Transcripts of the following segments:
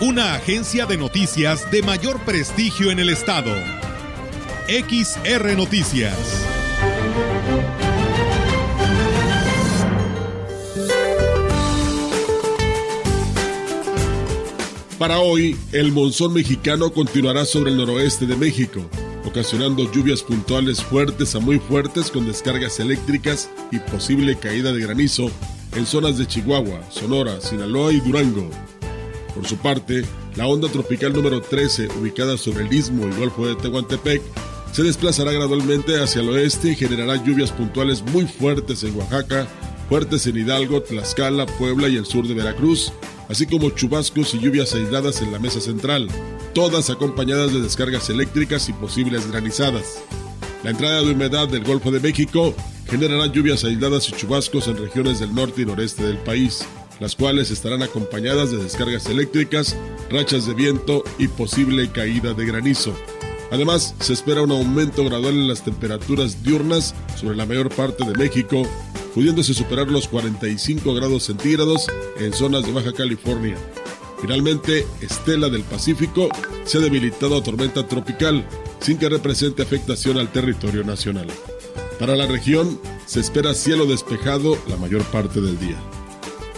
una agencia de noticias de mayor prestigio en el estado. XR Noticias. Para hoy, el monzón mexicano continuará sobre el noroeste de México, ocasionando lluvias puntuales fuertes a muy fuertes con descargas eléctricas y posible caída de granizo en zonas de Chihuahua, Sonora, Sinaloa y Durango. Por su parte, la onda tropical número 13, ubicada sobre el istmo y golfo de Tehuantepec, se desplazará gradualmente hacia el oeste y generará lluvias puntuales muy fuertes en Oaxaca, fuertes en Hidalgo, Tlaxcala, Puebla y el sur de Veracruz, así como chubascos y lluvias aisladas en la mesa central, todas acompañadas de descargas eléctricas y posibles granizadas. La entrada de humedad del Golfo de México generará lluvias aisladas y chubascos en regiones del norte y noreste del país las cuales estarán acompañadas de descargas eléctricas, rachas de viento y posible caída de granizo. Además, se espera un aumento gradual en las temperaturas diurnas sobre la mayor parte de México, pudiéndose superar los 45 grados centígrados en zonas de Baja California. Finalmente, Estela del Pacífico se ha debilitado a tormenta tropical, sin que represente afectación al territorio nacional. Para la región, se espera cielo despejado la mayor parte del día.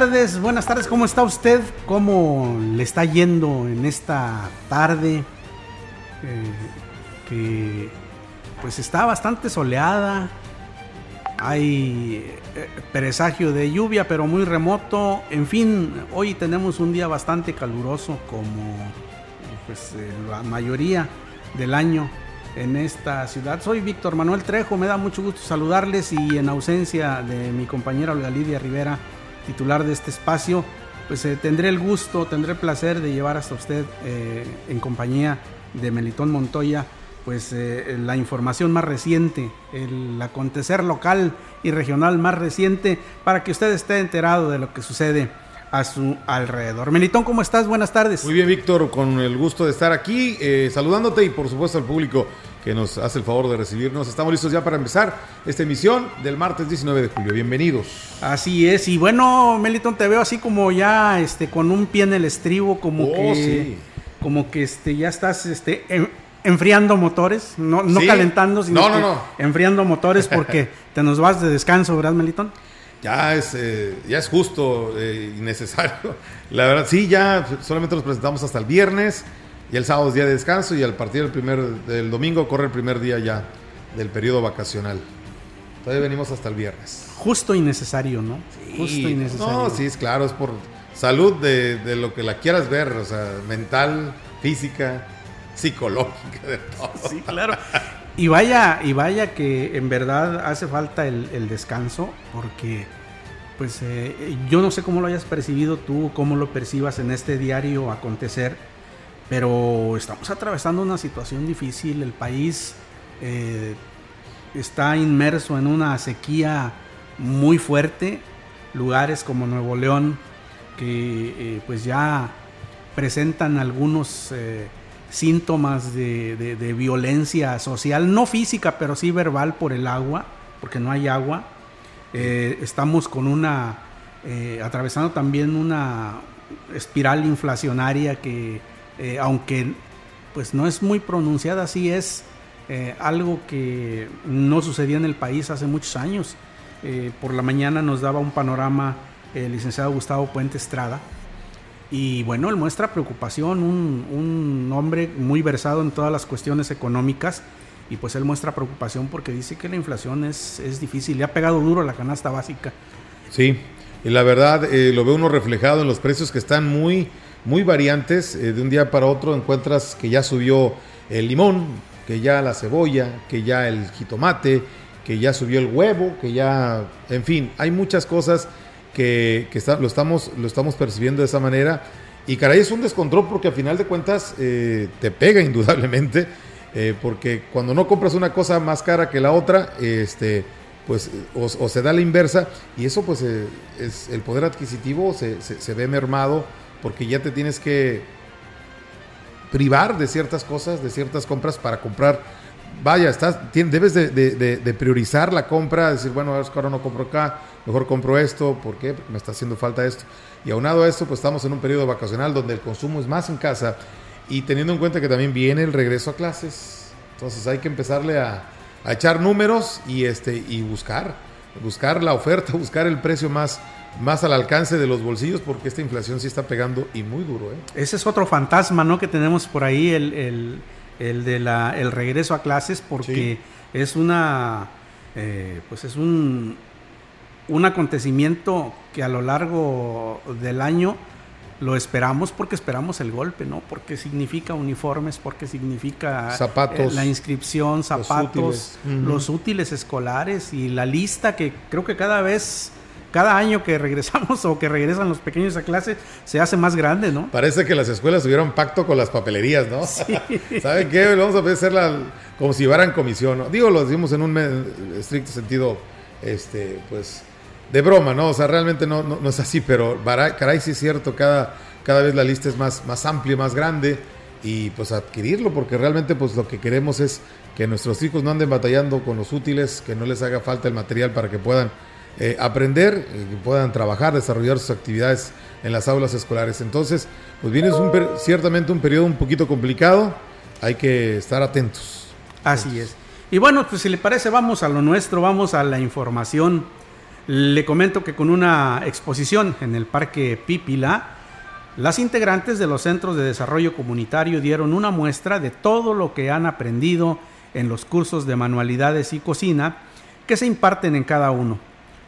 Tardes, buenas tardes, ¿cómo está usted? ¿Cómo le está yendo en esta tarde? Eh, que pues está bastante soleada, hay eh, presagio de lluvia, pero muy remoto. En fin, hoy tenemos un día bastante caluroso, como pues eh, la mayoría del año en esta ciudad. Soy Víctor Manuel Trejo, me da mucho gusto saludarles y en ausencia de mi compañera Olga Lidia Rivera, titular de este espacio, pues eh, tendré el gusto, tendré el placer de llevar hasta usted eh, en compañía de Melitón Montoya, pues eh, la información más reciente, el acontecer local y regional más reciente, para que usted esté enterado de lo que sucede a su alrededor. Melitón, ¿cómo estás? Buenas tardes. Muy bien, Víctor, con el gusto de estar aquí, saludándote y por supuesto al público que nos hace el favor de recibirnos. Estamos listos ya para empezar esta emisión del martes 19 de julio. Bienvenidos. Así es, y bueno, Meliton, te veo así como ya este, con un pie en el estribo, como oh, que, como que este, ya estás este, enfriando motores, no, no calentando, sino enfriando motores porque te nos vas de descanso, ¿verdad, Melitón? Ya es, eh, ya es justo eh, y necesario. La verdad, sí, ya solamente nos presentamos hasta el viernes. Y el sábado es día de descanso y al partir del, primer, del domingo corre el primer día ya del periodo vacacional. Todavía venimos hasta el viernes. Justo y necesario, ¿no? Justo y necesario. No, sí, es claro, es por salud de, de, lo que la quieras ver, o sea, mental, física, psicológica, de todo. Sí, claro. Y vaya, y vaya que en verdad hace falta el, descanso, porque pues eh, yo no sé cómo lo hayas percibido tú, cómo lo percibas en este diario acontecer pero estamos atravesando una situación difícil, el país eh, está inmerso en una sequía muy fuerte, lugares como Nuevo León que eh, pues ya presentan algunos síntomas de, violencia social, no física, pero sí verbal por el agua, porque no hay agua. estamos con una, atravesando también una espiral inflacionaria que eh, aunque pues no es muy pronunciada, sí es eh, algo que no sucedía en el país hace muchos años. Eh, por la mañana nos daba un panorama el licenciado Gustavo Puente Estrada Y bueno, él muestra preocupación, un, un hombre muy versado en todas las cuestiones económicas y pues él muestra preocupación porque dice que la inflación es, es difícil, le ha pegado duro la canasta básica. Sí, y la verdad eh, lo ve uno reflejado en los precios que están muy, muy variantes. Eh, de un día para otro encuentras que ya subió el limón, que ya la cebolla, que ya el jitomate, que ya subió el huevo, que ya, en fin, hay muchas cosas que, lo, estamos, lo estamos percibiendo de esa manera. Y caray, es un descontrol porque al final de cuentas eh, te pega indudablemente, eh, porque cuando no compras una cosa más cara que la otra, este, pues o, se da la inversa y eso pues eh, es el poder adquisitivo se, se, se ve mermado porque ya te tienes que privar de ciertas cosas, de ciertas compras para comprar. Vaya, estás, tien- debes de, de- de- de priorizar la compra, decir, bueno, ahora no compro acá, mejor compro esto, ¿por qué? Porque me está haciendo falta esto. Y aunado a esto, pues estamos en un periodo vacacional donde el consumo es más en casa y teniendo en cuenta que también viene el regreso a clases. Entonces hay que empezarle a, a echar números y, este, y buscar, buscar la oferta, buscar el precio más, más al alcance de los bolsillos porque esta inflación sí está pegando y muy duro. ¿eh? Ese es otro fantasma, ¿no? Que tenemos por ahí, el, el, el de la, el regreso a clases, porque es una, eh, pues es un, un acontecimiento que a lo largo del año lo esperamos porque esperamos el golpe, ¿no? Porque significa uniformes, porque significa Zapatos. eh, la inscripción, zapatos, útiles. Los útiles escolares y la lista que creo que cada vez, cada año que regresamos o que regresan los pequeños a clase se hace más grande, ¿no? Parece que las escuelas tuvieron pacto con las papelerías, ¿no? ¿Saben qué? Vamos a hacerla como si llevaran comisión, ¿no? Digo, lo decimos en un estricto sentido, este, pues, de broma, ¿no? O sea, realmente no, no, es así, pero caray, sí es cierto, cada, cada vez la lista es más, más amplia, más grande, y pues adquirirlo, porque realmente pues lo que queremos es que nuestros hijos no anden batallando con los útiles, que no les haga falta el material para que puedan eh, aprender, eh, que puedan trabajar, desarrollar sus actividades en las aulas escolares. Entonces, pues viene un ciertamente un periodo un poquito complicado, hay que estar atentos. Así es. Y bueno, pues si le parece, vamos a lo nuestro, vamos a la información. Le comento que con una exposición en el Parque Pípila, las integrantes de los centros de desarrollo comunitario dieron una muestra de todo lo que han aprendido en los cursos de manualidades y cocina que se imparten en cada uno.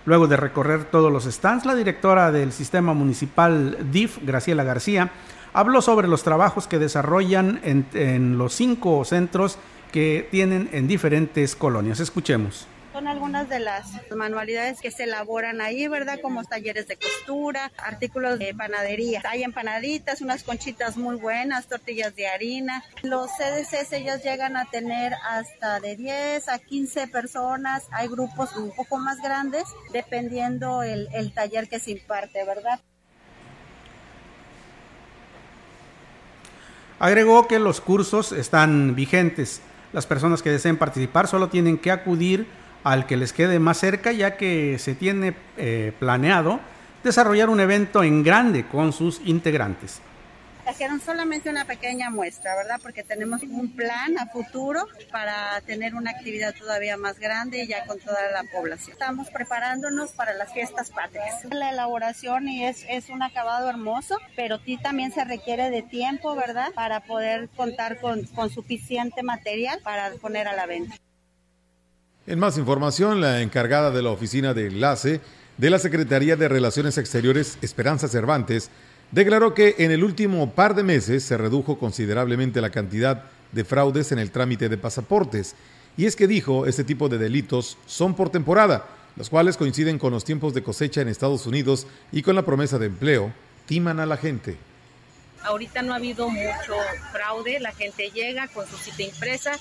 Luego de recorrer todos los stands, la directora del sistema municipal DIF, Graciela García, habló sobre los trabajos que desarrollan en, en los cinco centros que tienen en diferentes colonias. Escuchemos. Son algunas de las manualidades que se elaboran ahí, ¿verdad? Como talleres de costura, artículos de panadería. Hay empanaditas, unas conchitas muy buenas, tortillas de harina. Los CDCs ellas llegan a tener hasta de 10 a 15 personas. Hay grupos un poco más grandes, dependiendo el, el taller que se imparte, ¿verdad? Agregó que los cursos están vigentes. Las personas que deseen participar solo tienen que acudir al que les quede más cerca, ya que se tiene eh, planeado desarrollar un evento en grande con sus integrantes. Trajeron solamente una pequeña muestra, ¿verdad? Porque tenemos un plan a futuro para tener una actividad todavía más grande y ya con toda la población. Estamos preparándonos para las fiestas patrias. La elaboración y es, es un acabado hermoso, pero sí también se requiere de tiempo, ¿verdad? Para poder contar con, con suficiente material para poner a la venta. En más información, la encargada de la oficina de enlace de la Secretaría de Relaciones Exteriores, Esperanza Cervantes, declaró que en el último par de meses se redujo considerablemente la cantidad de fraudes en el trámite de pasaportes. Y es que dijo, este tipo de delitos son por temporada, los cuales coinciden con los tiempos de cosecha en Estados Unidos y con la promesa de empleo, timan a la gente. Ahorita no ha habido mucho fraude, la gente llega con su cita impresa,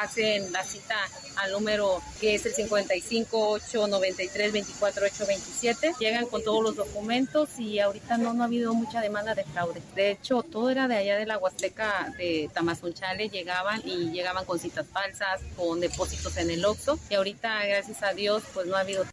hacen la cita al número que es el 55 893 24 827, llegan con todos los documentos y ahorita no, no ha habido mucha demanda de fraude. De hecho, todo era de allá de la Huasteca de Tamazunchale, llegaban y llegaban con citas falsas, con depósitos en el OXXO y ahorita, gracias a Dios, pues no ha habido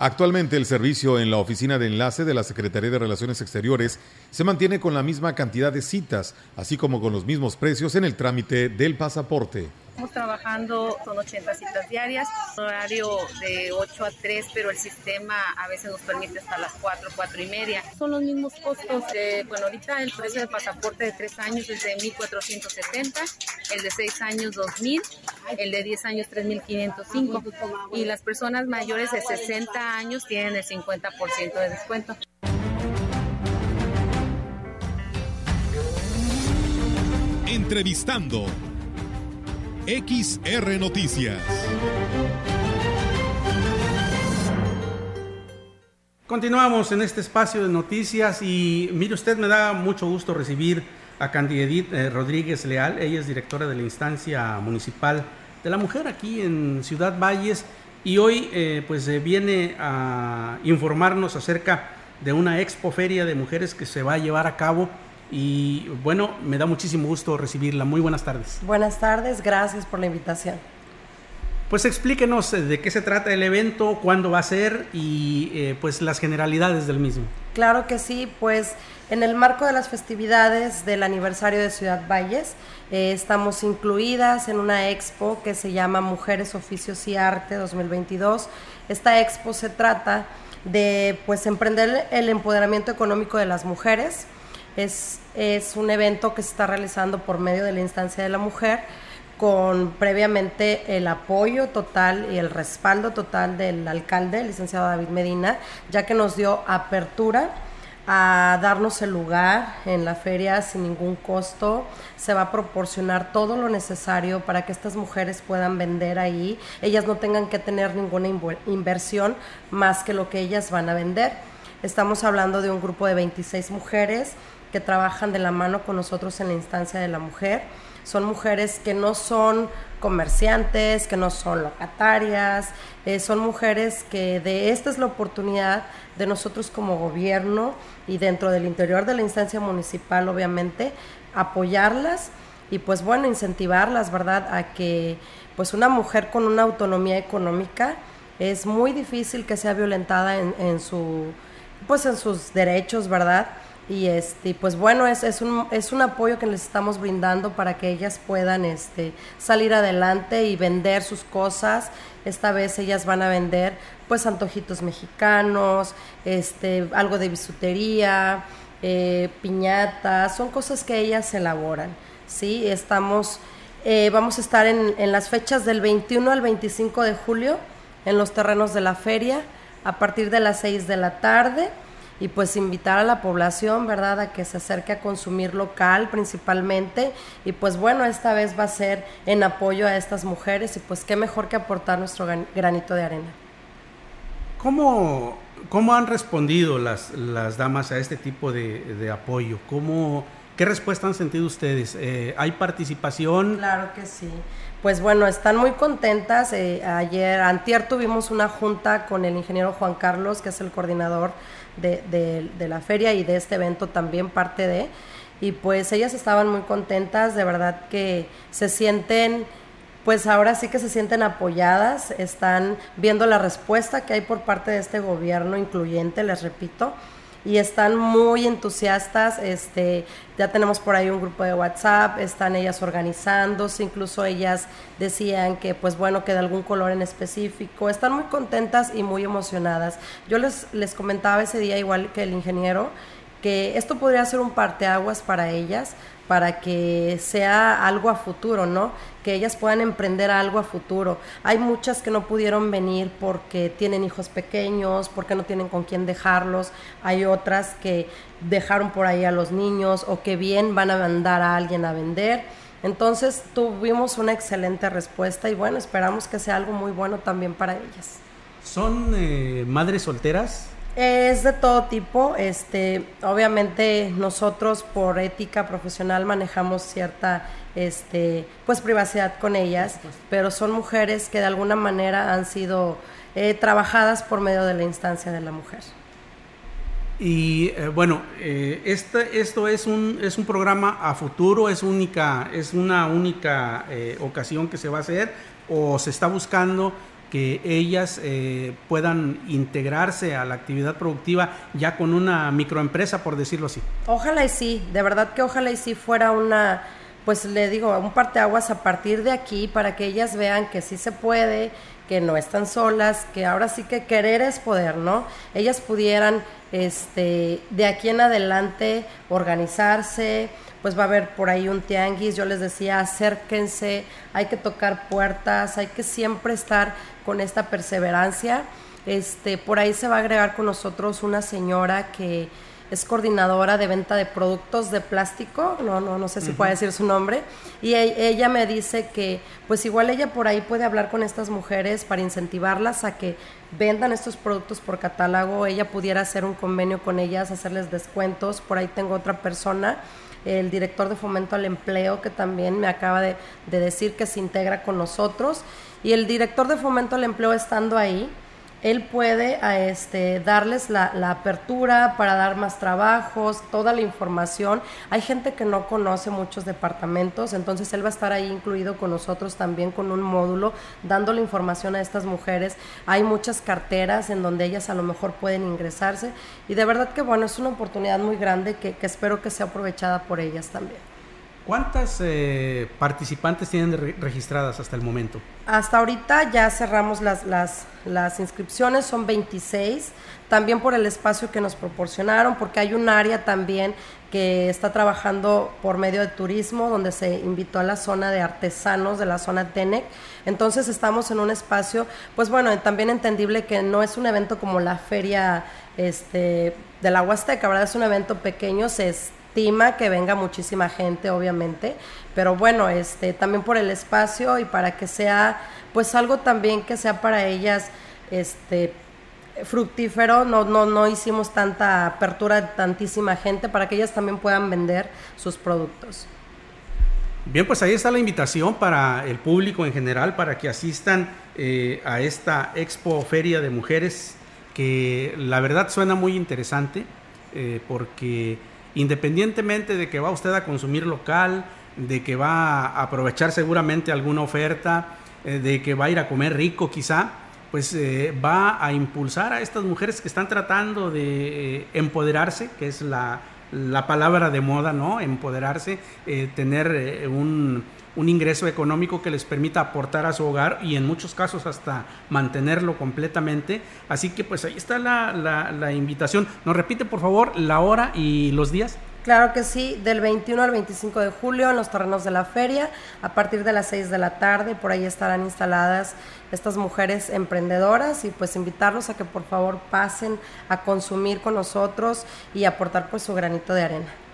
Actualmente el servicio en la oficina de enlace de la Secretaría de Relaciones Exteriores se mantiene con la misma cantidad de citas, así como con los mismos precios en el trámite del pasaporte. Estamos trabajando, son 80 citas diarias, horario de 8 a 3, pero el sistema a veces nos permite hasta las 4, 4 y media. Son los mismos costos. De, bueno, ahorita el precio del pasaporte de 3 años es de 1.470, el de 6 años 2.000, el de 10 años 3.505 y las personas mayores de 60 años tienen el 50% de descuento. Entrevistando XR Noticias. Continuamos en este espacio de noticias y mire usted, me da mucho gusto recibir a Candidedit eh, Rodríguez Leal. Ella es directora de la instancia municipal de la mujer aquí en Ciudad Valles y hoy eh, pues eh, viene a informarnos acerca de una expoferia de mujeres que se va a llevar a cabo y bueno, me da muchísimo gusto recibirla. Muy buenas tardes. Buenas tardes, gracias por la invitación. Pues explíquenos eh, de qué se trata el evento, cuándo va a ser y eh, pues las generalidades del mismo. Claro que sí, pues en el marco de las festividades del aniversario de Ciudad Valles, eh, estamos incluidas en una expo que se llama Mujeres, Oficios y Arte 2022. Esta expo se trata de pues emprender el empoderamiento económico de las mujeres, es, es un evento que se está realizando por medio de la instancia de la mujer con previamente el apoyo total y el respaldo total del alcalde, el licenciado David Medina, ya que nos dio apertura a darnos el lugar en la feria sin ningún costo. Se va a proporcionar todo lo necesario para que estas mujeres puedan vender ahí. Ellas no tengan que tener ninguna inversión más que lo que ellas van a vender. Estamos hablando de un grupo de 26 mujeres que trabajan de la mano con nosotros en la instancia de la mujer. Son mujeres que no son comerciantes, que no son locatarias, eh, son mujeres que de esta es la oportunidad de nosotros como gobierno y dentro del interior de la instancia municipal, obviamente, apoyarlas y pues bueno, incentivarlas, ¿verdad? A que pues una mujer con una autonomía económica es muy difícil que sea violentada en, su pues en sus derechos, ¿verdad? Y este pues bueno es, es, un, es un apoyo que les estamos brindando para que ellas puedan este salir adelante y vender sus cosas. Esta vez ellas van a vender pues antojitos mexicanos este algo de bisutería eh, piñatas son cosas que ellas elaboran sí estamos eh, vamos a estar en, en las fechas del 21 al 25 de julio en los terrenos de la feria a partir de las 6 de la tarde y pues invitar a la población, ¿verdad?, a que se acerque a consumir local principalmente y pues bueno, esta vez va a ser en apoyo a estas mujeres y pues qué mejor que aportar nuestro granito de arena. ¿Cómo, cómo han respondido las, las damas a este tipo de, de apoyo? ¿Cómo, ¿Qué respuesta han sentido ustedes? Eh, ¿Hay participación? Claro que sí. Pues bueno, están muy contentas. Eh, ayer, antier tuvimos una junta con el ingeniero Juan Carlos, que es el coordinador de, de, la feria y de este evento también parte de. Y pues ellas estaban muy contentas, de verdad que se sienten, pues ahora sí que se sienten apoyadas, están viendo la respuesta que hay por parte de este gobierno incluyente, les repito, y están muy entusiastas. Este, ya tenemos por ahí un grupo de WhatsApp, están ellas organizándose, incluso ellas decían que, pues bueno, que de algún color en específico. Están muy contentas y muy emocionadas. Yo les, les comentaba ese día, igual que el ingeniero, que esto podría ser un parteaguas para ellas, para que sea algo a futuro, ¿no? Que ellas puedan emprender algo a futuro. Hay muchas que no pudieron venir porque tienen hijos pequeños, porque no tienen con quién dejarlos. Hay otras que dejaron por ahí a los niños o que bien van a mandar a alguien a vender. Entonces tuvimos una excelente respuesta y bueno, esperamos que sea algo muy bueno también para ellas. ¿Son eh, madres solteras? Es de todo tipo, este, obviamente nosotros por ética profesional manejamos cierta este, pues privacidad con ellas, pero son mujeres que de alguna manera han sido eh, trabajadas por medio de la instancia de la mujer. Y eh, bueno, eh, este, esto es un, es un programa a futuro, es, única, es una única ocasión que se va a hacer o se está buscando que ellas eh, puedan integrarse a la actividad productiva ya con una microempresa, por decirlo así. Ojalá y sí, de verdad que ojalá y sí fuera una pues le digo, un parteaguas a partir de aquí para que ellas vean que sí se puede, que no están solas, que ahora sí que querer es poder, ¿no? Ellas pudieran este, de aquí en adelante organizarse, pues va a haber por ahí un tianguis, yo les decía, acérquense, hay que tocar puertas, hay que siempre estar con esta perseverancia. Este, por ahí se va a agregar con nosotros una señora que es coordinadora de venta de productos de plástico, no, no, no sé si puede decir su nombre, y e, ella me dice que pues igual ella por ahí puede hablar con estas mujeres para incentivarlas a que vendan estos productos por catálogo, ella pudiera hacer un convenio con ellas, hacerles descuentos, por ahí tengo otra persona el director de fomento al empleo que también me acaba de, de decir que se integra con nosotros y el director de fomento al empleo estando ahí, él puede a este, darles la, apertura para dar más trabajos, toda la información. Hay gente que no conoce muchos departamentos, entonces él va a estar ahí incluido con nosotros también con un módulo, dando la información a estas mujeres. Hay muchas carteras en donde ellas a lo mejor pueden ingresarse y de verdad que bueno, es una oportunidad muy grande que, que espero que sea aprovechada por ellas también. ¿Cuántas eh, participantes tienen registradas hasta el momento? Hasta ahorita ya cerramos las, las, inscripciones, son 26, también por el espacio que nos proporcionaron, porque hay un área también que está trabajando por medio de turismo, donde se invitó a la zona de artesanos de la zona TENEC. Entonces estamos en un espacio, pues bueno, también entendible que no es un evento como la feria este, de la Huasteca, ¿verdad? Es un evento pequeño, se que venga muchísima gente, obviamente, pero bueno, este, también por el espacio y para que sea, pues algo también que sea para ellas, este, fructífero, no, no, no hicimos tanta apertura de tantísima gente para que ellas también puedan vender sus productos. Bien, pues ahí está la invitación para el público en general, para que asistan eh, a esta expo feria de mujeres, que la verdad suena muy interesante, eh, porque independientemente de que va usted a consumir local, de que va a aprovechar seguramente alguna oferta, eh, de que va a ir a comer rico quizá, pues eh, va a impulsar a estas mujeres que están tratando de eh, empoderarse, que es la, la, palabra de moda, ¿no? Empoderarse, tener un un ingreso económico que les permita aportar a su hogar y en muchos casos hasta mantenerlo completamente. Así que pues ahí está la, la, invitación. ¿Nos repite por favor la hora y los días? Claro que sí, del 21 al 25 de julio en los terrenos de la feria, a partir de las 6 de la tarde, por ahí estarán instaladas estas mujeres emprendedoras y pues invitarlos a que por favor pasen a consumir con nosotros y aportar pues su granito de arena.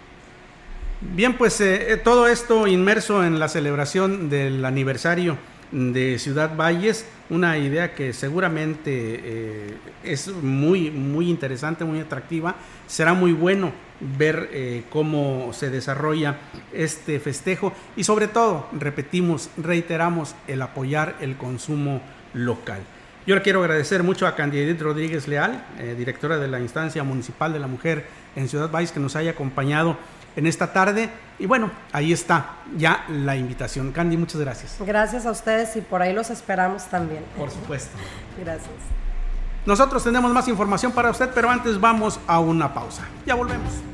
Bien, pues eh, eh, todo esto inmerso en la celebración del aniversario de Ciudad Valles, una idea que seguramente eh, es muy, muy interesante, muy atractiva. Será muy bueno ver cómo se desarrolla este festejo y sobre todo, repetimos, reiteramos el apoyar el consumo local. Yo le quiero agradecer mucho a Candidit Rodríguez Leal, directora de la Instancia Municipal de la Mujer en Ciudad Valles, que nos haya acompañado en esta tarde. Y bueno, ahí está ya la invitación. Candy, muchas gracias. Gracias a ustedes y por ahí los esperamos también. Por supuesto. gracias. Nosotros tenemos más información para usted, pero antes vamos a una pausa. Ya volvemos.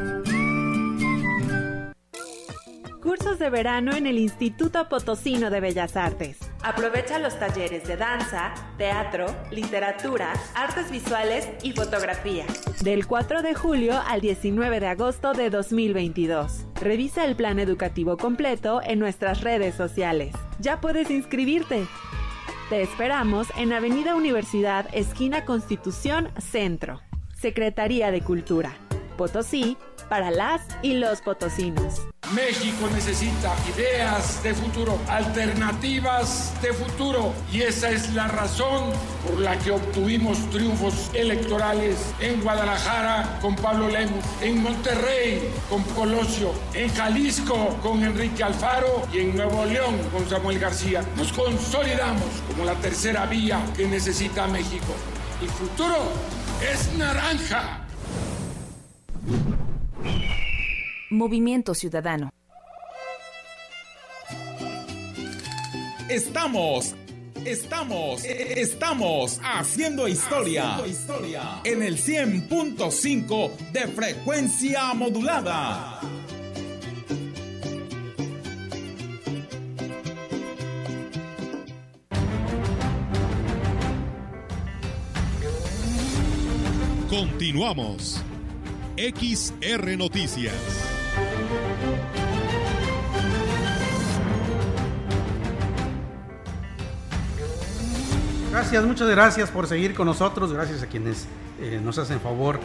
Cursos de verano en el Instituto Potosino de Bellas Artes. Aprovecha los talleres de danza, teatro, literatura, artes visuales y fotografía. Del 4 de julio al 19 de agosto de 2022. Revisa el plan educativo completo en nuestras redes sociales. Ya puedes inscribirte. Te esperamos en Avenida Universidad, esquina Constitución, Centro. Secretaría de Cultura. Potosí, para las y los potosinos. México necesita ideas de futuro, alternativas de futuro y esa es la razón por la que obtuvimos triunfos electorales en Guadalajara con Pablo Lemus, en Monterrey con Colosio, en Jalisco con Enrique Alfaro y en Nuevo León con Samuel García. Nos consolidamos como la tercera vía que necesita México. El futuro es naranja. Movimiento Ciudadano. Estamos, estamos, estamos haciendo historia, en el 100.5 de frecuencia modulada. Continuamos. XR Noticias. Gracias, muchas gracias por seguir con nosotros. Gracias a quienes eh, nos hacen favor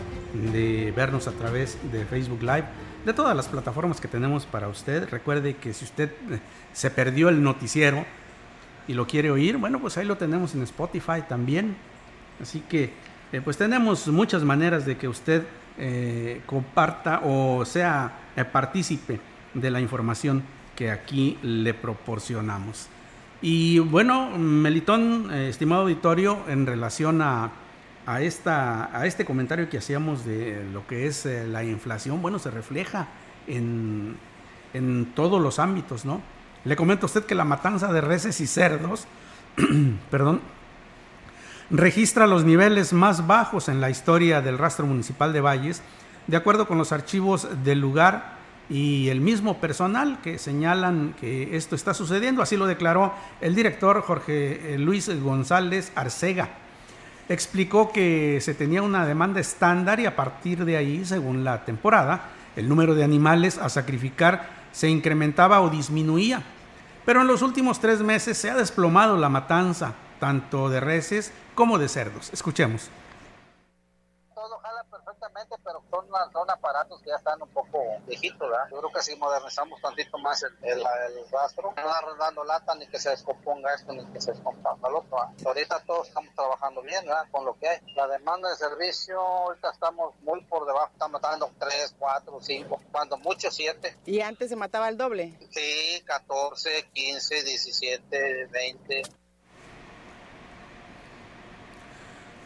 de vernos a través de Facebook Live, de todas las plataformas que tenemos para usted. Recuerde que si usted eh, se perdió el noticiero y lo quiere oír, bueno, pues ahí lo tenemos en Spotify también. Así que, eh, pues tenemos muchas maneras de que usted eh, comparta o sea eh, partícipe de la información que aquí le proporcionamos. Y bueno, Melitón, eh, estimado auditorio, en relación a, a, esta, a este comentario que hacíamos de lo que es la inflación, bueno, se refleja en, en todos los ámbitos, ¿no? Le comento a usted que la matanza de reses y cerdos, perdón, registra los niveles más bajos en la historia del rastro municipal de Valles, de acuerdo con los archivos del lugar y el mismo personal que señalan que esto está sucediendo. Así lo declaró el director Jorge eh, Luis González Arcega. Explicó que se tenía una demanda estándar y a partir de ahí, según la temporada, el número de animales a sacrificar se incrementaba o disminuía. Pero en los últimos tres meses se ha desplomado la matanza, tanto de reses como de cerdos. Escuchemos perfectamente, pero son, son aparatos que ya están un poco viejitos, ¿verdad? Yo creo que si modernizamos tantito más el, el, el rastro, no dar dando lata ni que se descomponga esto ni que se descomponga lo otro. ¿verdad? Ahorita todos estamos trabajando bien, ¿verdad? Con lo que hay. La demanda de servicio, ahorita estamos muy por debajo, estamos matando 3, 4, 5, cuando mucho 7. ¿Y antes se mataba el doble? Sí, 14, 15, 17, 20.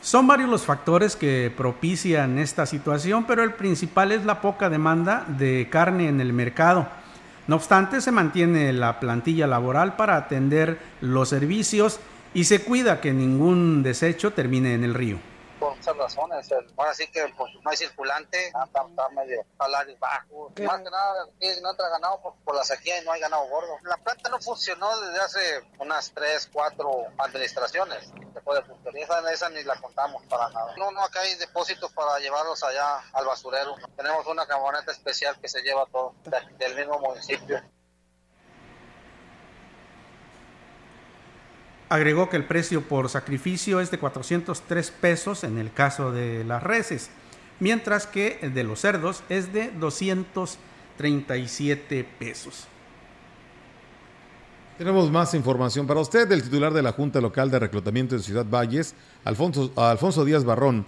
Son varios los factores que propician esta situación, pero el principal es la poca demanda de carne en el mercado. No obstante, se mantiene la plantilla laboral para atender los servicios y se cuida que ningún desecho termine en el río por muchas razones. Ahora sí que pues, no hay circulante, está, está medio salarios bajos. Más que nada, aquí no entra ganado por, por, la sequía y no hay ganado gordo. La planta no funcionó desde hace unas 3, 4 administraciones. Después de. Esa, esa ni la contamos para nada. No, no, acá hay depósitos para llevarlos allá al basurero. Tenemos una camioneta especial que se lleva todo del mismo municipio. Agregó que el precio por sacrificio es de 403 pesos en el caso de las reses, mientras que el de los cerdos es de 237 pesos. Tenemos más información para usted. El titular de la Junta Local de Reclutamiento de Ciudad Valles, Alfonso, Díaz Barrón,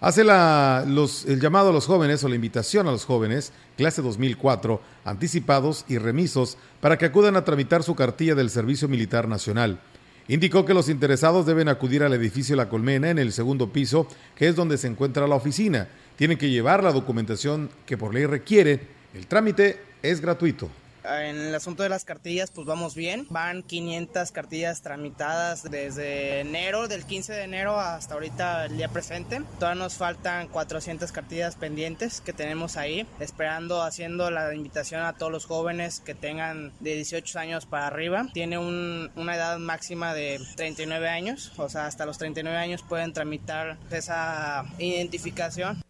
hace la, el llamado a los jóvenes o la invitación a los jóvenes, clase 2004, anticipados y remisos, para que acudan a tramitar su cartilla del Servicio Militar Nacional. Indicó que los interesados deben acudir al edificio La Colmena en el segundo piso, que es donde se encuentra la oficina. Tienen que llevar la documentación que por ley requiere. El trámite es gratuito. En el asunto de las cartillas, pues vamos bien. Van 500 cartillas tramitadas desde enero, del 15 de enero hasta ahorita el día presente. Todavía nos faltan 400 cartillas pendientes que tenemos ahí, esperando, haciendo la invitación a todos los jóvenes que tengan de 18 años para arriba. Tiene un, una edad máxima de 39 años, o sea, hasta los 39 años pueden tramitar esa identificación.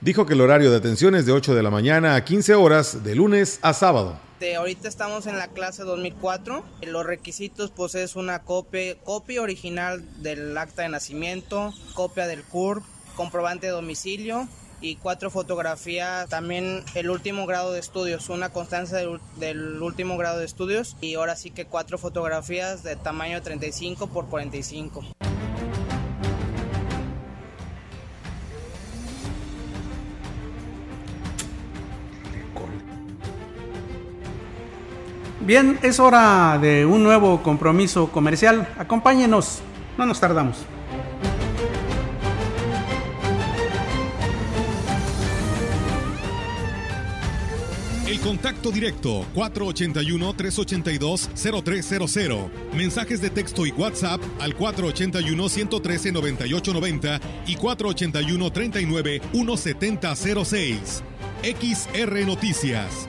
Dijo que el horario de atención es de 8 de la mañana a 15 horas, de lunes a sábado. Este, ahorita estamos en la clase 2004. Los requisitos pues es una copia, copia original del acta de nacimiento, copia del CURP, comprobante de domicilio y cuatro fotografías, también el último grado de estudios, una constancia del, del, último grado de estudios y ahora sí que cuatro fotografías de tamaño 35 por 45. Bien, es hora de un nuevo compromiso comercial. Acompáñenos, no nos tardamos. El contacto directo 481-382-0300. Mensajes de texto y WhatsApp al 481-113-9890 y 481-39-1706. XR Noticias.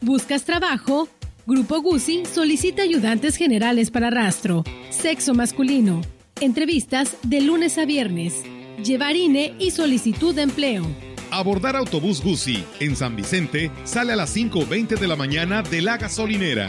¿Buscas trabajo? Grupo Guzzi solicita ayudantes generales para rastro. Sexo masculino. Entrevistas de lunes a viernes. llevar INE y solicitud de empleo. Abordar autobús Guzzi en San Vicente sale a las 5.20 de la mañana de la gasolinera.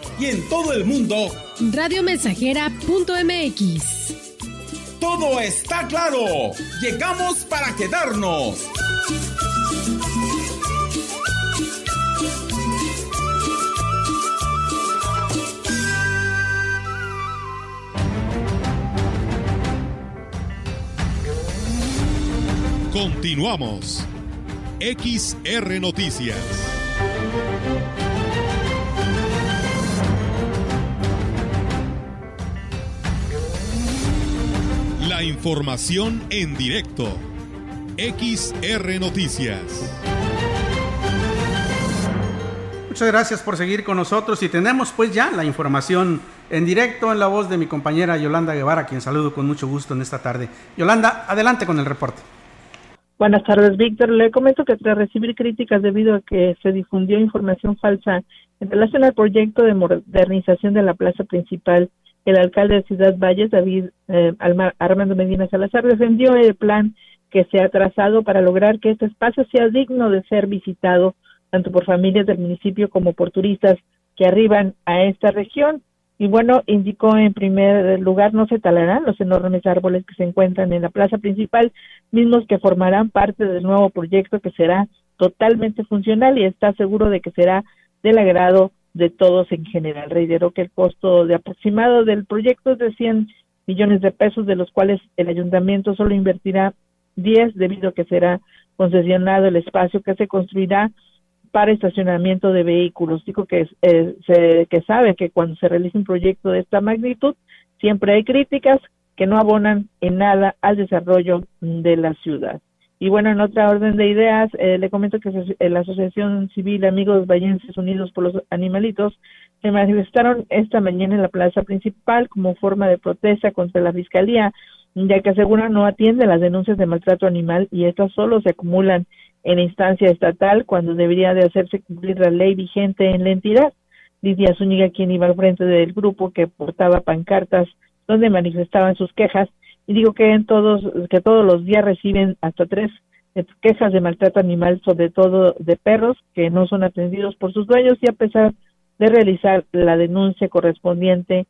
Y en todo el mundo radiomensajera.mx. Todo está claro. Llegamos para quedarnos. Continuamos. XR Noticias. La información en directo. XR Noticias. Muchas gracias por seguir con nosotros y tenemos pues ya la información en directo en la voz de mi compañera Yolanda Guevara, quien saludo con mucho gusto en esta tarde. Yolanda, adelante con el reporte. Buenas tardes, Víctor. Le comento que tras recibir críticas debido a que se difundió información falsa en relación al proyecto de modernización de la plaza principal, el alcalde de Ciudad Valles, David eh, Armando Medina Salazar, defendió el plan que se ha trazado para lograr que este espacio sea digno de ser visitado tanto por familias del municipio como por turistas que arriban a esta región. Y bueno, indicó en primer lugar no se talarán los enormes árboles que se encuentran en la plaza principal, mismos que formarán parte del nuevo proyecto que será totalmente funcional y está seguro de que será del agrado de todos en general. Reiteró que el costo de aproximado del proyecto es de 100 millones de pesos, de los cuales el ayuntamiento solo invertirá 10 debido a que será concesionado el espacio que se construirá para estacionamiento de vehículos. Dijo que, se, que sabe que cuando se realiza un proyecto de esta magnitud, siempre hay críticas que no abonan en nada al desarrollo de la ciudad. Y bueno, en otra orden de ideas, eh, le comento que la Asociación Civil Amigos Vallenses Unidos por los Animalitos se manifestaron esta mañana en la plaza principal como forma de protesta contra la Fiscalía, ya que aseguran no atiende las denuncias de maltrato animal y estas solo se acumulan en instancia estatal cuando debería de hacerse cumplir la ley vigente en la entidad. Lidia Zúñiga, quien iba al frente del grupo que portaba pancartas donde manifestaban sus quejas, y digo que en todos que todos los días reciben hasta tres eh, quejas de maltrato animal, sobre todo de perros que no son atendidos por sus dueños y a pesar de realizar la denuncia correspondiente,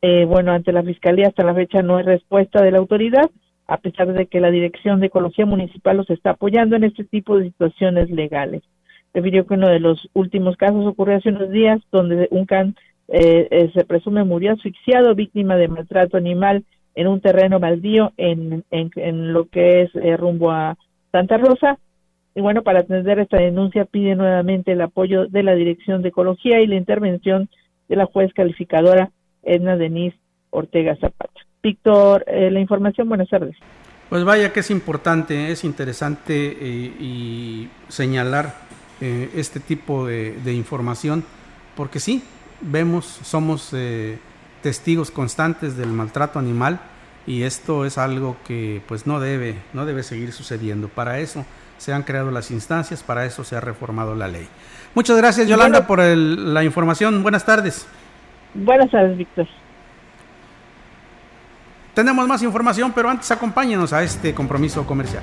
eh, bueno, ante la fiscalía hasta la fecha no hay respuesta de la autoridad, a pesar de que la Dirección de Ecología Municipal los está apoyando en este tipo de situaciones legales. Refirió que uno de los últimos casos ocurrió hace unos días donde un can eh, se presume murió asfixiado víctima de maltrato animal en un terreno baldío en, en, lo que es eh, rumbo a Santa Rosa. Y bueno, para atender esta denuncia pide nuevamente el apoyo de la Dirección de Ecología y la intervención de la juez calificadora Edna Denise Ortega Zapata. Víctor, eh, la información, buenas tardes. Pues vaya que es importante, es interesante eh, y señalar este tipo de, de, información, porque sí, vemos, somos testigos constantes del maltrato animal y esto es algo que pues no debe, no debe seguir sucediendo. Para eso se han creado las instancias, para eso se ha reformado la ley. Muchas gracias Yolanda por la información. Buenas tardes. Buenas tardes, Víctor. Tenemos más información, pero antes acompáñenos a este compromiso comercial.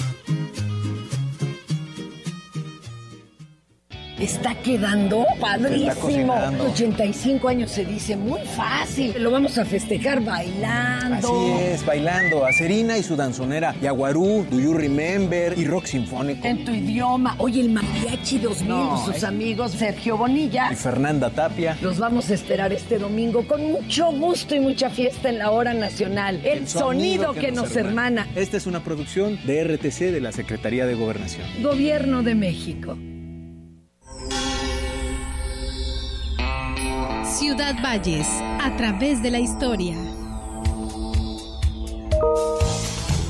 Está quedando padrísimo. 85 años se dice muy fácil. Lo vamos a festejar bailando. Así es, bailando. A Serina y su danzonera Yaguarú, Do You Remember y Rock Sinfónico. En tu idioma. Oye, el Mariachi 2000, No, sus amigos Sergio Bonilla. Y Fernanda Tapia. Los vamos a esperar este domingo con mucho gusto y mucha fiesta en la hora nacional. El, sonido, que, nos hermana. Esta es una producción de RTC de la Secretaría de Gobernación. Gobierno de México. Ciudad Valles, a través de la historia.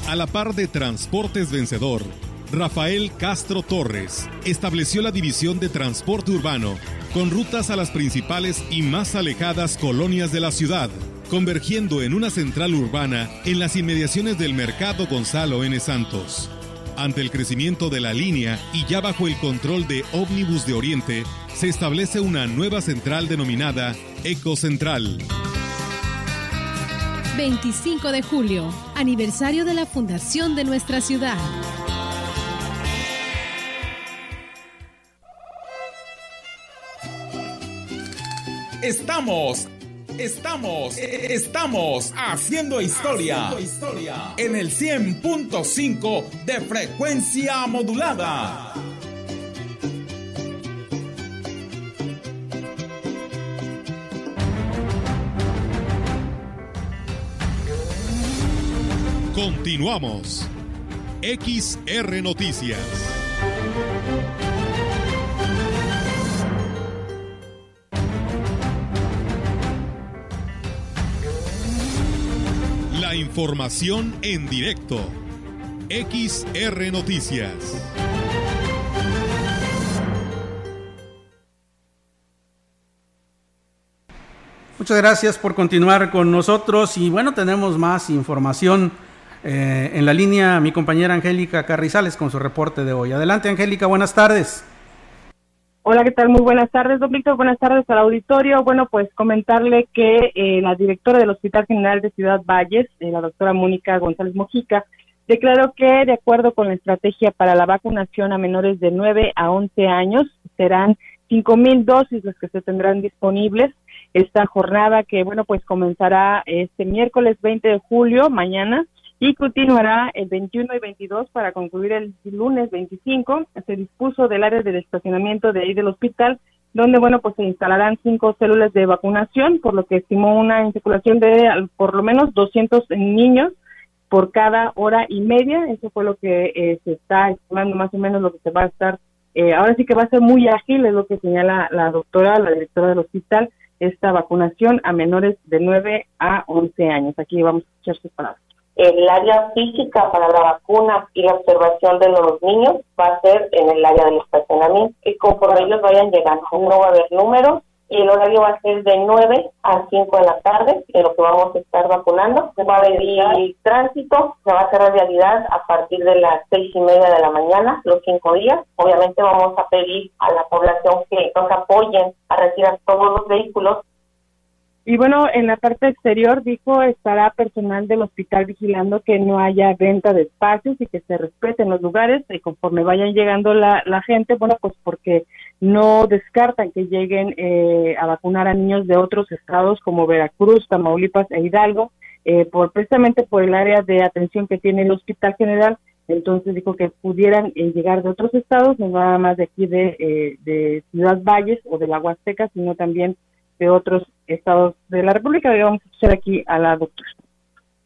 A la par de Transportes Vencedor, Rafael Castro Torres estableció la división de transporte urbano con rutas a las principales y más alejadas colonias de la ciudad, convergiendo en una central urbana en las inmediaciones del Mercado Gonzalo N. Santos. Ante el crecimiento de la línea y ya bajo el control de Ómnibus de Oriente, se establece una nueva central denominada Ecocentral. 25 de julio, aniversario de la fundación de nuestra ciudad. Estamos, estamos, estamos haciendo historia, en el 100.5 de frecuencia modulada. Continuamos. XR Noticias. La información en directo. XR Noticias. Muchas gracias por continuar con nosotros y bueno, tenemos más información eh, en la línea mi compañera Angélica Carrizales con su reporte de hoy. Adelante Angélica, buenas tardes. Hola, ¿qué tal? Muy buenas tardes, don Víctor. Buenas tardes al auditorio. Bueno, pues comentarle que eh, la directora del Hospital General de Ciudad Valles, eh, la doctora Mónica González Mojica, declaró que de acuerdo con la estrategia para la vacunación a menores de 9 a 11 años, serán 5 mil dosis las que se tendrán disponibles. Esta jornada que, bueno, pues comenzará este miércoles 20 de julio, mañana, y continuará el 21 y 22 para concluir el lunes 25. Se dispuso del área del estacionamiento de ahí del hospital, donde, bueno, pues se instalarán cinco células de vacunación, por lo que estimó una insaculación de por lo menos 200 niños por cada hora y media. Eso fue lo que eh, se está estimando más o menos lo que se va a estar. eh, ahora sí que va a ser muy ágil, es lo que señala la doctora, la directora del hospital, esta vacunación a menores de 9 a 11 años. Aquí vamos a escuchar sus palabras. El área física para la vacuna y la observación de los niños va a ser en el área del estacionamiento. Y conforme ellos vayan llegando, no va a haber números y el horario va a ser de 9 a 5 de la tarde, en lo que vamos a estar vacunando. Va a haber tránsito, se va a hacer realidad a partir de las seis y media de la mañana, los cinco días. Obviamente vamos a pedir a la población que nos apoyen a retirar todos los vehículos Y bueno, en la parte exterior dijo estará personal del hospital vigilando que no haya venta de espacios y que se respeten los lugares y conforme vayan llegando la, la gente, bueno, pues porque no descartan que lleguen eh, a vacunar a niños de otros estados como Veracruz, Tamaulipas e Hidalgo, eh, por precisamente por el área de atención que tiene el Hospital General. Entonces dijo que pudieran eh, llegar de otros estados, no nada más de aquí de, eh, de Ciudad Valles o de la Huasteca, sino también de otros estados de la República. Y vamos a escuchar aquí a la doctora.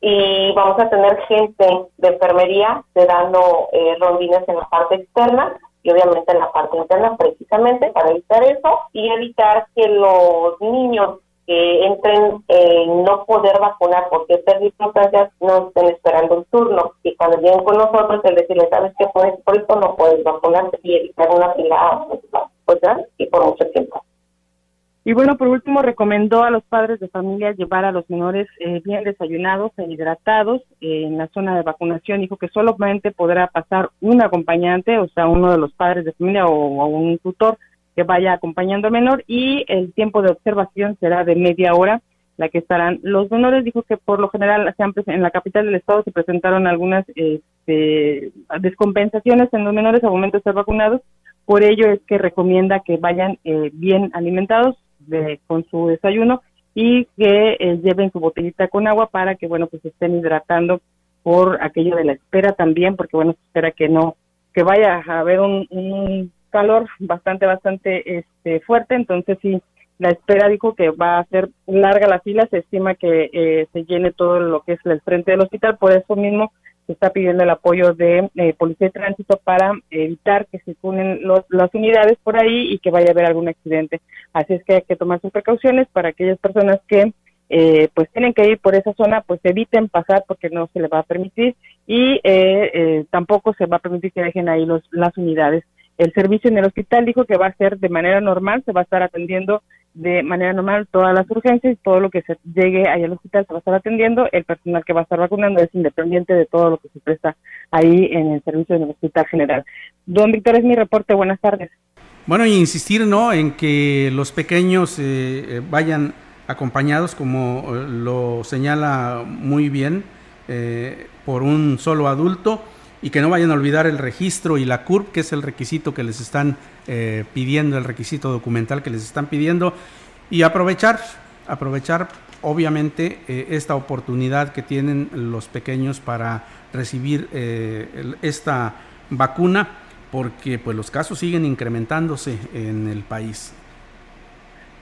y vamos a tener gente de enfermería dando eh, rondines en la parte externa y obviamente en la parte interna precisamente para evitar eso y evitar que los niños que entren en no poder vacunar porque estas circunstancias no estén esperando un turno y cuando lleguen con nosotros el decirles sabes que por esto no puedes vacunarte y evitar una fila pues, y por mucho tiempo. Y bueno, por último, recomendó a los padres de familia llevar a los menores eh, bien desayunados e hidratados en la zona de vacunación. Dijo que solamente podrá pasar un acompañante, o sea, uno de los padres de familia o, un tutor que vaya acompañando al menor y el tiempo de observación será de media hora la que estarán los menores. Dijo que por lo general en la capital del estado se presentaron algunas este, descompensaciones en los menores al momento de ser vacunados. Por ello es que recomienda que vayan eh, bien alimentados, con su desayuno y que eh, lleven su botellita con agua para que, bueno, pues estén hidratando por aquello de la espera también, porque, bueno, se espera que no, que vaya a haber un, calor bastante, bastante este, fuerte, entonces sí, la espera dijo que va a ser larga la fila, se estima que eh, se llene todo lo que es el frente del hospital, por eso mismo se está pidiendo el apoyo de eh, Policía de Tránsito para evitar que se los, las unidades por ahí y que vaya a haber algún accidente. Así es que hay que tomar sus precauciones para aquellas personas que eh, pues tienen que ir por esa zona, pues eviten pasar porque no se les va a permitir y eh, tampoco se va a permitir que dejen ahí los, las unidades. El servicio en el hospital dijo que va a ser de manera normal, se va a estar atendiendo de manera normal todas las urgencias todo lo que se llegue ahí al hospital se va a estar atendiendo. El personal que va a estar vacunando es independiente de todo lo que se presta ahí en el servicio del hospital general. Don Víctor, es mi reporte. Buenas tardes. Bueno, y insistir, ¿no?, en que los pequeños eh, eh, vayan acompañados, como eh, lo señala muy bien, por un solo adulto y que no vayan a olvidar el registro y la CURP, que es el requisito que les están eh, pidiendo, el requisito documental que les están pidiendo, y aprovechar, aprovechar obviamente eh, esta oportunidad que tienen los pequeños para recibir eh, esta vacuna, porque pues los casos siguen incrementándose en el país.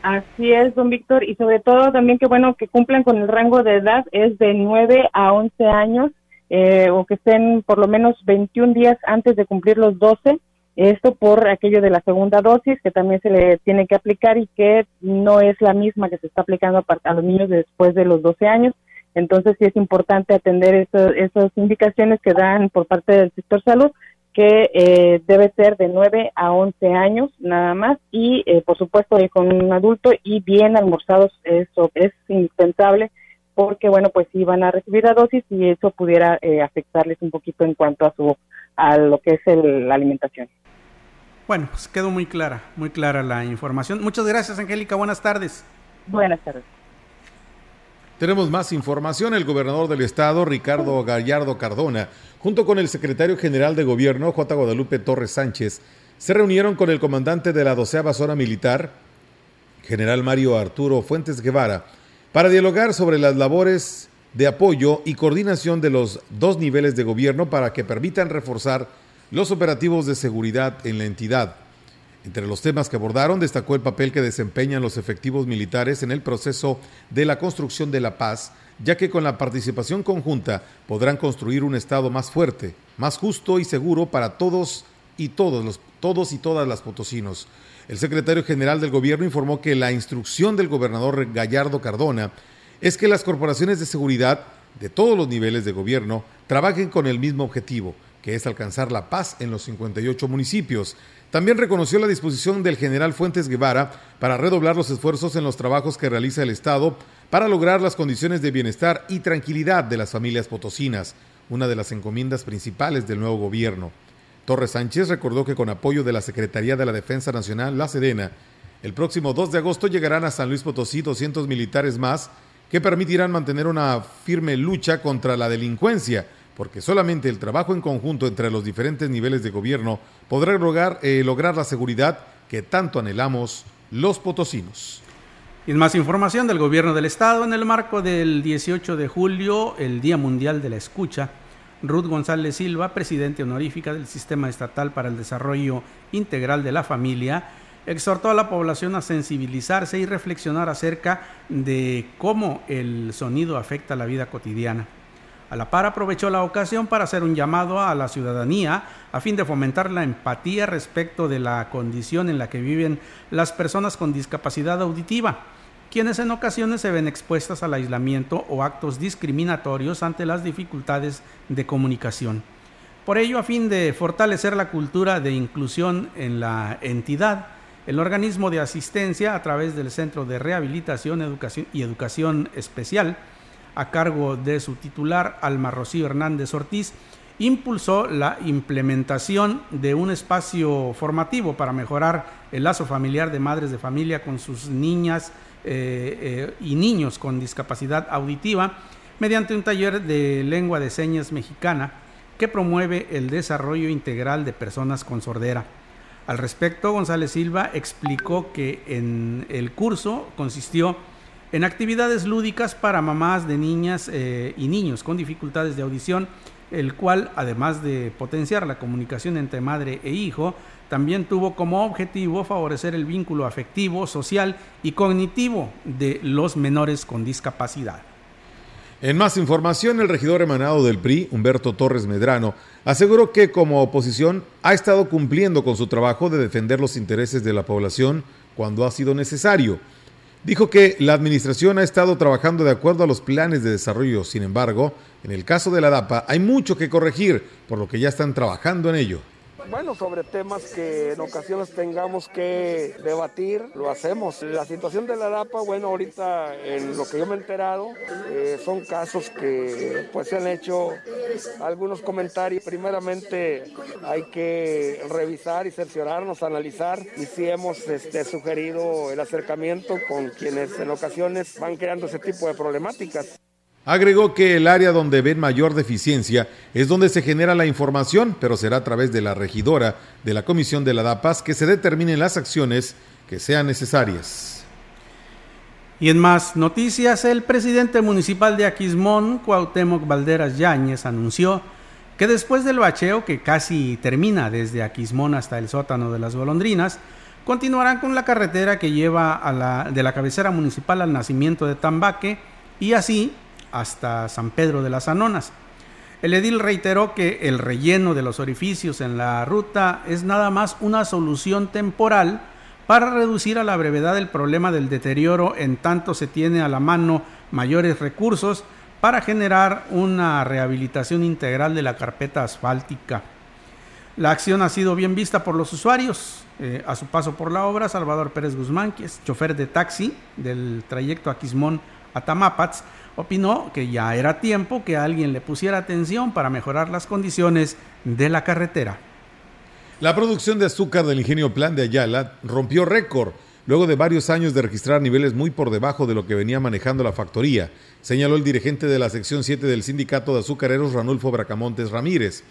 Así es, don Víctor, y sobre todo también que bueno que cumplan con el rango de edad, es de 9 a 11 años, eh, o que estén por lo menos 21 días antes de cumplir los 12. Esto por aquello de la segunda dosis que también se le tiene que aplicar y que no es la misma que se está aplicando a, los niños después de los 12 años. Entonces sí es importante atender esas indicaciones que dan por parte del sector salud que eh, debe ser de 9 a 11 años nada más y eh, por supuesto con un adulto y bien almorzados eso es indispensable porque bueno pues sí van a recibir la dosis y eso pudiera eh, afectarles un poquito en cuanto a su a lo que es la alimentación. Bueno, pues quedó muy clara, muy clara la información. Muchas gracias, Angélica. Buenas tardes. Buenas tardes. Tenemos más información. El gobernador del estado, Ricardo Gallardo Cardona, junto con el secretario general de gobierno, J. Guadalupe Torres Sánchez, se reunieron con el comandante de la doceava zona militar, general Mario Arturo Fuentes Guevara, para dialogar sobre las labores de apoyo y coordinación de los dos niveles de gobierno para que permitan reforzar los operativos de seguridad en la entidad. Entre los temas que abordaron destacó el papel que desempeñan los efectivos militares en el proceso de la construcción de la paz, ya que con la participación conjunta podrán construir un Estado más fuerte, más justo y seguro para todos y todos los todos y todas las potosinos. El secretario general del gobierno informó que la instrucción del gobernador Gallardo Cardona es que las corporaciones de seguridad de todos los niveles de gobierno trabajen con el mismo objetivo, que es alcanzar la paz en los 58 municipios. También reconoció la disposición del general Fuentes Guevara para redoblar los esfuerzos en los trabajos que realiza el Estado para lograr las condiciones de bienestar y tranquilidad de las familias potosinas, una de las encomiendas principales del nuevo gobierno. Torres Sánchez recordó que con apoyo de la Secretaría de la Defensa Nacional, la Sedena, el próximo 2 de agosto llegarán a San Luis Potosí 200 militares más que permitirán mantener una firme lucha contra la delincuencia, porque solamente el trabajo en conjunto entre los diferentes niveles de gobierno podrá lograr, eh, lograr la seguridad que tanto anhelamos los potosinos. Y más información del gobierno del estado en el marco del 18 de julio, el Día Mundial de la Escucha Ruth González Silva, presidente honorífica del Sistema Estatal para el Desarrollo Integral de la Familia, exhortó a la población a sensibilizarse y reflexionar acerca de cómo el sonido afecta la vida cotidiana. A la par aprovechó la ocasión para hacer un llamado a la ciudadanía a fin de fomentar la empatía respecto de la condición en la que viven las personas con discapacidad auditiva, quienes en ocasiones se ven expuestas al aislamiento o actos discriminatorios ante las dificultades de comunicación. Por ello, a fin de fortalecer la cultura de inclusión en la entidad, el organismo de asistencia a través del Centro de Rehabilitación y Educación Especial, a cargo de su titular Alma Rocío Hernández Ortiz, impulsó la implementación de un espacio formativo para mejorar el lazo familiar de madres de familia con sus niñas eh, eh, y niños con discapacidad auditiva mediante un taller de lengua de señas mexicana que promueve el desarrollo integral de personas con sordera. Al respecto, González Silva explicó que en el curso consistió en actividades lúdicas para mamás de niñas eh, y niños con dificultades de audición, el cual, además de potenciar la comunicación entre madre e hijo, también tuvo como objetivo favorecer el vínculo afectivo, social y cognitivo de los menores con discapacidad. En más información, el regidor emanado del PRI, Humberto Torres Medrano, aseguró que como oposición ha estado cumpliendo con su trabajo de defender los intereses de la población cuando ha sido necesario Dijo que la administración ha estado trabajando de acuerdo a los planes de desarrollo, sin embargo, en el caso de la DAPA hay mucho que corregir, por lo que ya están trabajando en ello. Bueno, sobre temas que en ocasiones tengamos que debatir, lo hacemos. La situación de la DAPA, bueno, ahorita en lo que yo me he enterado, eh, son casos que pues se han hecho algunos comentarios. Primeramente hay que revisar y cerciorarnos, analizar y si hemos este, sugerido el acercamiento con quienes en ocasiones van creando ese tipo de problemáticas. Agregó que el área donde ven mayor deficiencia es donde se genera la información, pero será a través de la regidora de la Comisión de la DAPAS que se determinen las acciones que sean necesarias. Y en más noticias, el presidente municipal de Aquismón, Cuauhtémoc Valderas Yáñez, anunció que después del bacheo que casi termina desde Aquismón hasta el sótano de las golondrinas, continuarán con la carretera que lleva a la, de la cabecera municipal al nacimiento de Tambaque y así hasta San Pedro de las Anonas. El edil reiteró que el relleno de los orificios en la ruta es nada más una solución temporal para reducir a la brevedad el problema del deterioro en tanto se tiene a la mano mayores recursos para generar una rehabilitación integral de la carpeta asfáltica. La acción ha sido bien vista por los usuarios. Eh, a su paso por la obra, Salvador Pérez Guzmán, que es chofer de taxi del trayecto Aquismón a Tamapats, opinó que ya era tiempo que alguien le pusiera atención para mejorar las condiciones de la carretera. La producción de azúcar del ingenio Plan de Ayala rompió récord luego de varios años de registrar niveles muy por debajo de lo que venía manejando la factoría, señaló el dirigente de la sección 7 del sindicato de azucareros Ranulfo Bracamontes Ramírez.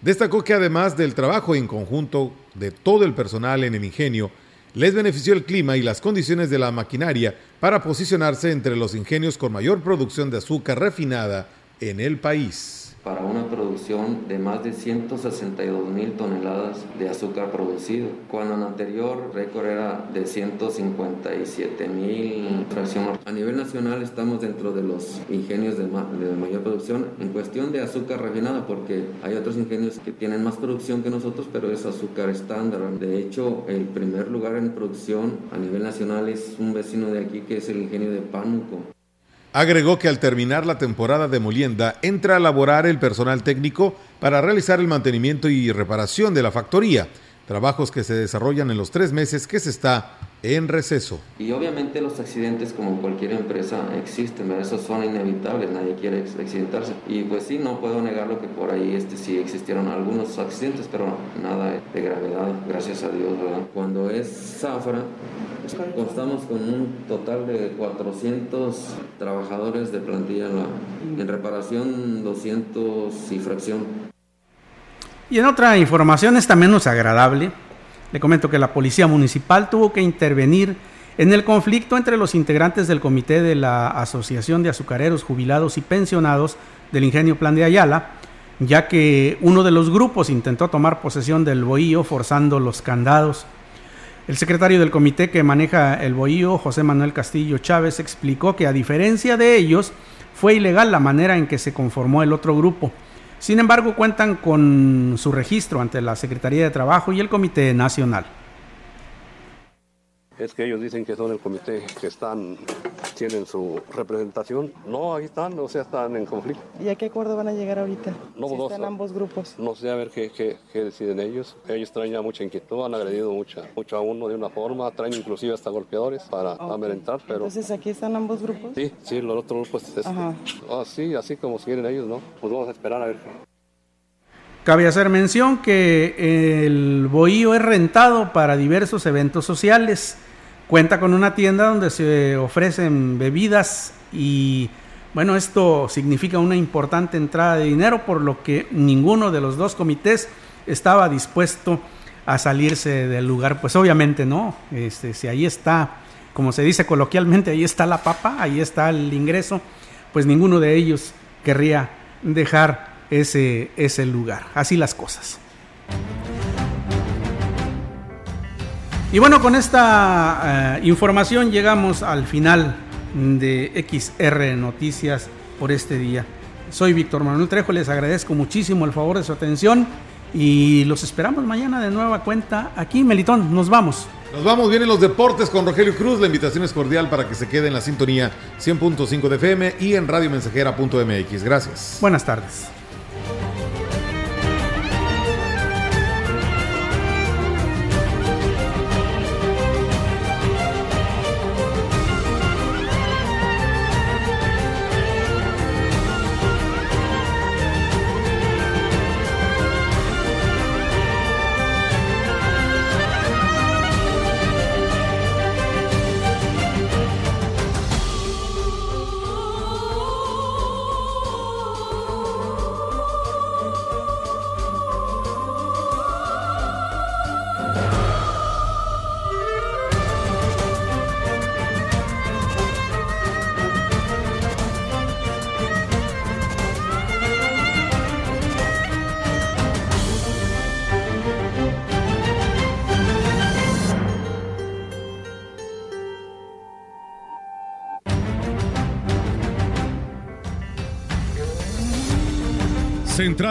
Destacó que además del trabajo en conjunto de todo el personal en el ingenio, les benefició el clima y las condiciones de la maquinaria para posicionarse entre los ingenios con mayor producción de azúcar refinada en el país para una producción de más de 162 mil toneladas de azúcar producido, cuando el anterior récord era de 157 mil. A nivel nacional estamos dentro de los ingenios de, de, mayor producción en cuestión de azúcar refinada, porque hay otros ingenios que tienen más producción que nosotros, pero es azúcar estándar. De hecho, el primer lugar en producción a nivel nacional es un vecino de aquí que es el ingenio de Pánuco. Agregó que al terminar la temporada de molienda entra a laborar el personal técnico para realizar el mantenimiento y reparación de la factoría, trabajos que se desarrollan en los tres meses que se está en receso. Y obviamente los accidentes, como cualquier empresa, existen, esos son inevitables, nadie quiere accidentarse. Y pues sí, no puedo negarlo que por ahí este, sí existieron algunos accidentes, pero nada de gravedad, gracias a Dios. ¿verdad? Cuando es zafra, Constamos con un total de 400 trabajadores de plantilla en, reparación, 200 y fracción. Y en otra información, esta menos agradable, le comento que la Policía Municipal tuvo que intervenir en el conflicto entre los integrantes del comité de la Asociación de Azucareros Jubilados y Pensionados del Ingenio Plan de Ayala, ya que uno de los grupos intentó tomar posesión del bohío forzando los candados. El secretario del comité que maneja el bohío, José Manuel Castillo Chávez, explicó que a diferencia de ellos, fue ilegal la manera en que se conformó el otro grupo. Sin embargo, cuentan con su registro ante la Secretaría de Trabajo y el Comité Nacional es que ellos dicen que son el comité que están, tienen su representación. No, ahí están, o sea, están en conflicto. ¿Y a qué acuerdo van a llegar ahorita? No, si están ambos grupos. No sé a ver qué, qué, qué, deciden ellos. Ellos traen ya mucha inquietud, han agredido mucha, mucho a uno de una forma, traen inclusive hasta golpeadores para okay. pero... Entonces, ¿aquí están ambos grupos? Sí, sí, los otros grupos. Es, Ajá. Así, así como quieren ellos, ¿no? Pues vamos a esperar a ver Cabe hacer mención que el bohío es rentado para diversos eventos sociales. Cuenta con una tienda donde se ofrecen bebidas y bueno, esto significa una importante entrada de dinero por lo que ninguno de los dos comités estaba dispuesto a salirse del lugar. Pues obviamente no, este, si ahí está, como se dice coloquialmente, ahí está la papa, ahí está el ingreso, pues ninguno de ellos querría dejar ese, ese lugar. Así las cosas. Y bueno, con esta eh, información llegamos al final de XR Noticias por este día. Soy Víctor Manuel Trejo, les agradezco muchísimo el favor de su atención y los esperamos mañana de nueva cuenta aquí, Melitón. Nos vamos. Nos vamos, vienen los deportes con Rogelio Cruz. La invitación es cordial para que se quede en la sintonía 100.5 de FM y en radiomensajera.mx. Gracias. Buenas tardes.